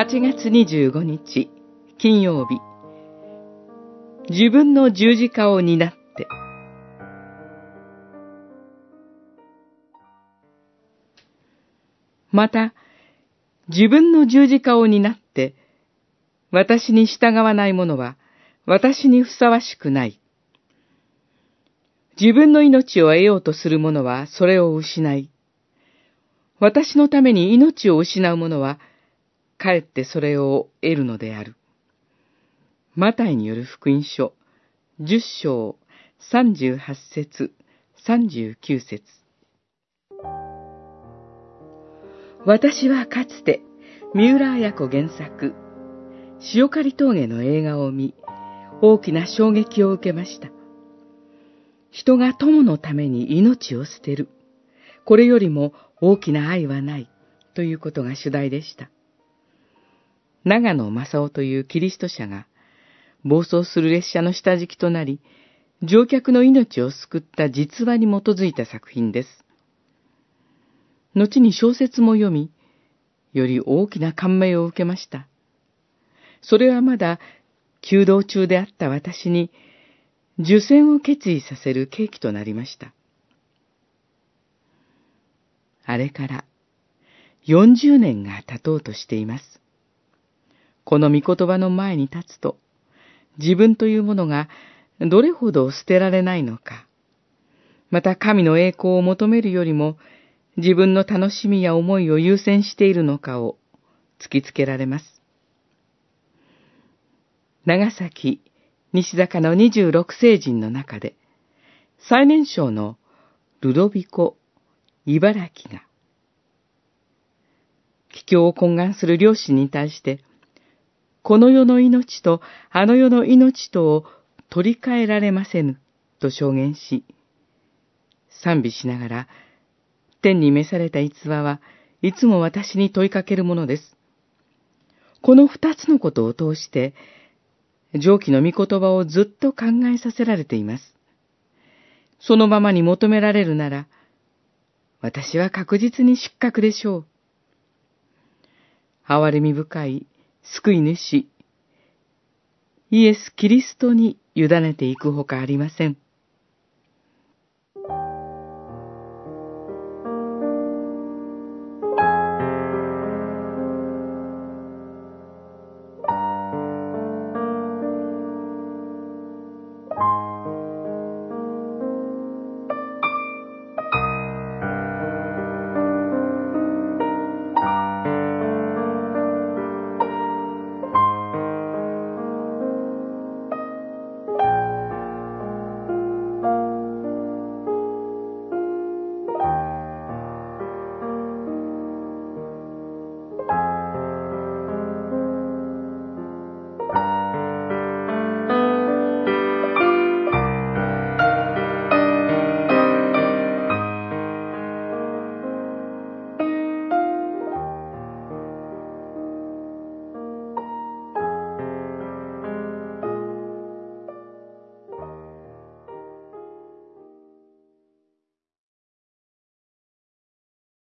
8月25日、金曜日。自分の十字架を担って。また、自分の十字架を担って、私に従わない者は、私にふさわしくない。自分の命を得ようとする者はそれを失い、私のために命を失う者は、かえってそれを得るのである。マタイによる福音書、十章、三十八節、三十九節。私はかつて、三浦綾子原作、塩刈峠の映画を見、大きな衝撃を受けました。人が友のために命を捨てる。これよりも大きな愛はない。ということが主題でした。長野正夫というキリスト者が、暴走する列車の下敷きとなり、乗客の命を救った実話に基づいた作品です。後に小説も読み、より大きな感銘を受けました。それはまだ、弓道中であった私に、受選を決意させる契機となりました。あれから40年が経とうとしています。この御言葉の前に立つと、自分というものがどれほど捨てられないのか、また神の栄光を求めるよりも自分の楽しみや思いを優先しているのかを突きつけられます。長崎西坂の26聖人の中で、最年少のルドビコ・茨城が、帰郷を懇願する両親に対して、この世の命とあの世の命とを取り替えられませぬ、と証言し、賛美しながら、天に召された逸話はいつも私に問いかけるものです。この二つのことを通して、上記の御言葉をずっと考えさせられています。そのままに求められるなら、私は確実に失格でしょう。憐れみ深い救い主、イエス・キリストに委ねていくほかありません。